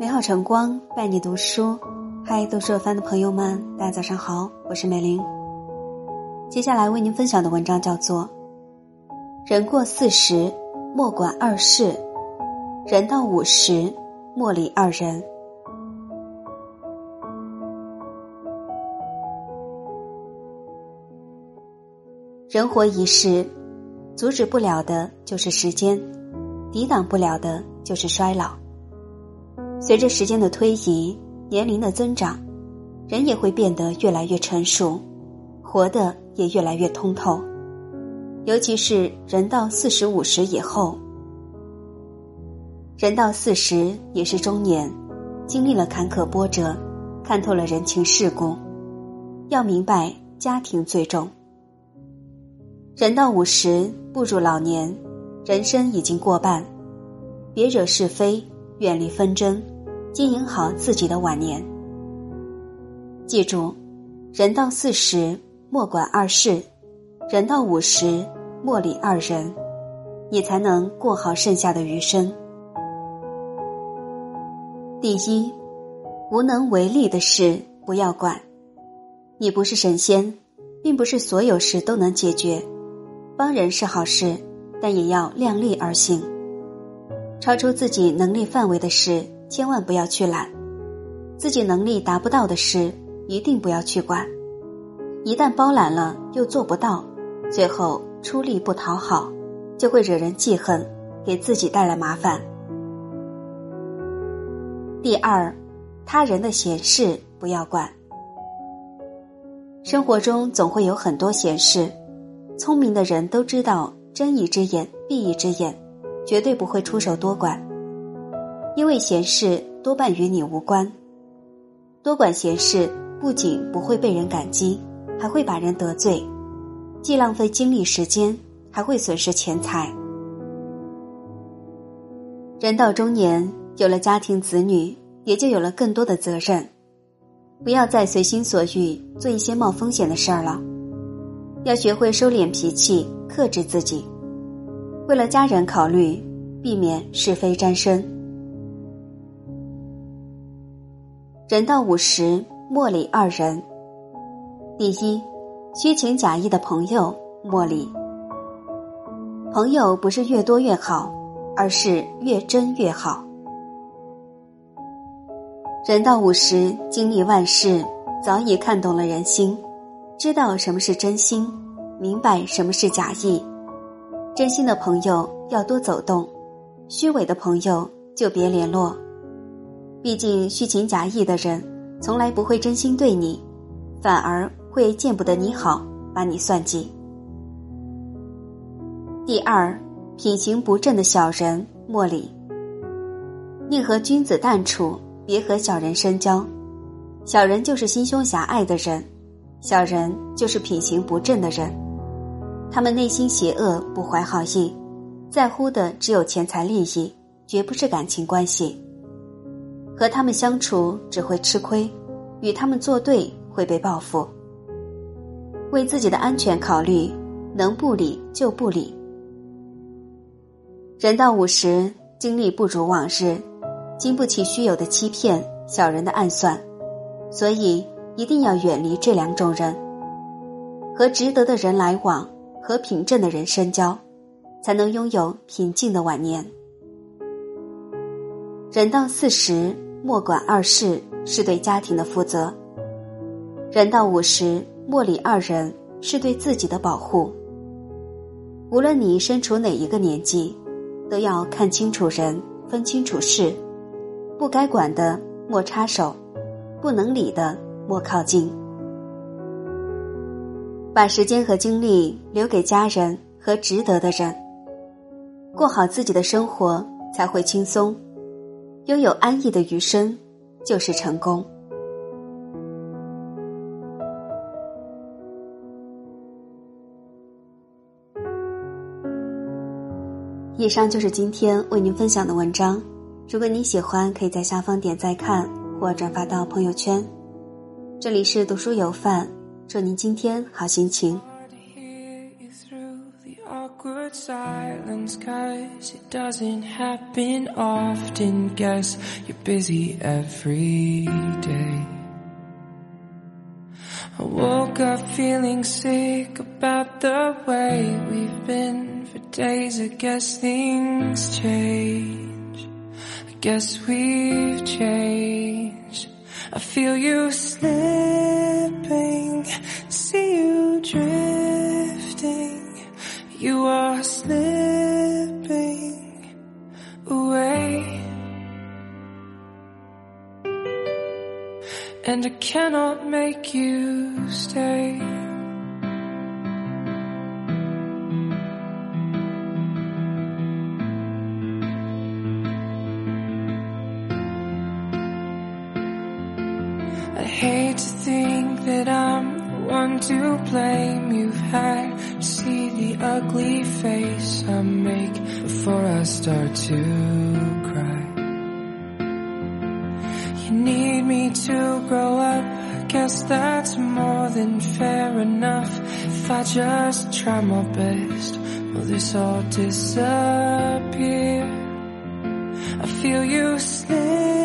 美好晨光伴你读书，嗨，读书有范的朋友们，大家早上好，我是美玲。接下来为您分享的文章叫做《人过四十莫管二事，人到五十莫理二人》。人活一世，阻止不了的就是时间，抵挡不了的就是衰老。随着时间的推移，年龄的增长，人也会变得越来越成熟，活得也越来越通透。尤其是人到四十五十以后，人到四十也是中年，经历了坎坷波折，看透了人情世故，要明白家庭最重。人到五十步入老年，人生已经过半，别惹是非。远离纷争，经营好自己的晚年。记住，人到四十莫管二事，人到五十莫理二人，你才能过好剩下的余生。第一，无能为力的事不要管。你不是神仙，并不是所有事都能解决。帮人是好事，但也要量力而行。超出自己能力范围的事，千万不要去揽；自己能力达不到的事，一定不要去管。一旦包揽了又做不到，最后出力不讨好，就会惹人记恨，给自己带来麻烦。第二，他人的闲事不要管。生活中总会有很多闲事，聪明的人都知道睁一只眼闭一只眼。绝对不会出手多管，因为闲事多半与你无关。多管闲事不仅不会被人感激，还会把人得罪，既浪费精力时间，还会损失钱财。人到中年，有了家庭子女，也就有了更多的责任，不要再随心所欲做一些冒风险的事儿了，要学会收敛脾气，克制自己。为了家人考虑，避免是非沾身。人到五十，莫理二人。第一，虚情假意的朋友莫理。朋友不是越多越好，而是越真越好。人到五十，经历万事，早已看懂了人心，知道什么是真心，明白什么是假意。真心的朋友要多走动，虚伪的朋友就别联络。毕竟虚情假意的人，从来不会真心对你，反而会见不得你好，把你算计。第二，品行不正的小人莫理。宁和君子淡处，别和小人深交。小人就是心胸狭隘的人，小人就是品行不正的人。他们内心邪恶，不怀好意，在乎的只有钱财利益，绝不是感情关系。和他们相处只会吃亏，与他们作对会被报复。为自己的安全考虑，能不理就不理。人到五十，精力不如往日，经不起虚有的欺骗、小人的暗算，所以一定要远离这两种人，和值得的人来往。和品正的人深交，才能拥有平静的晚年。人到四十，莫管二事，是对家庭的负责；人到五十，莫理二人，是对自己的保护。无论你身处哪一个年纪，都要看清楚人，分清楚事，不该管的莫插手，不能理的莫靠近。把时间和精力留给家人和值得的人，过好自己的生活才会轻松，拥有安逸的余生就是成功。以上就是今天为您分享的文章，如果您喜欢，可以在下方点赞看或转发到朋友圈。这里是读书有范。祝您今天好心情。Awkward silence cause it doesn't happen often. Guess you're busy every day. I woke up feeling sick about the way we've been for days. I guess things change. I guess we've changed. I feel you slipping And I cannot make you stay. I hate to think that I'm the one to blame. You've had to see the ugly face I make before I start to me to grow up. Guess that's more than fair enough. If I just try my best, will this all disappear? I feel you slip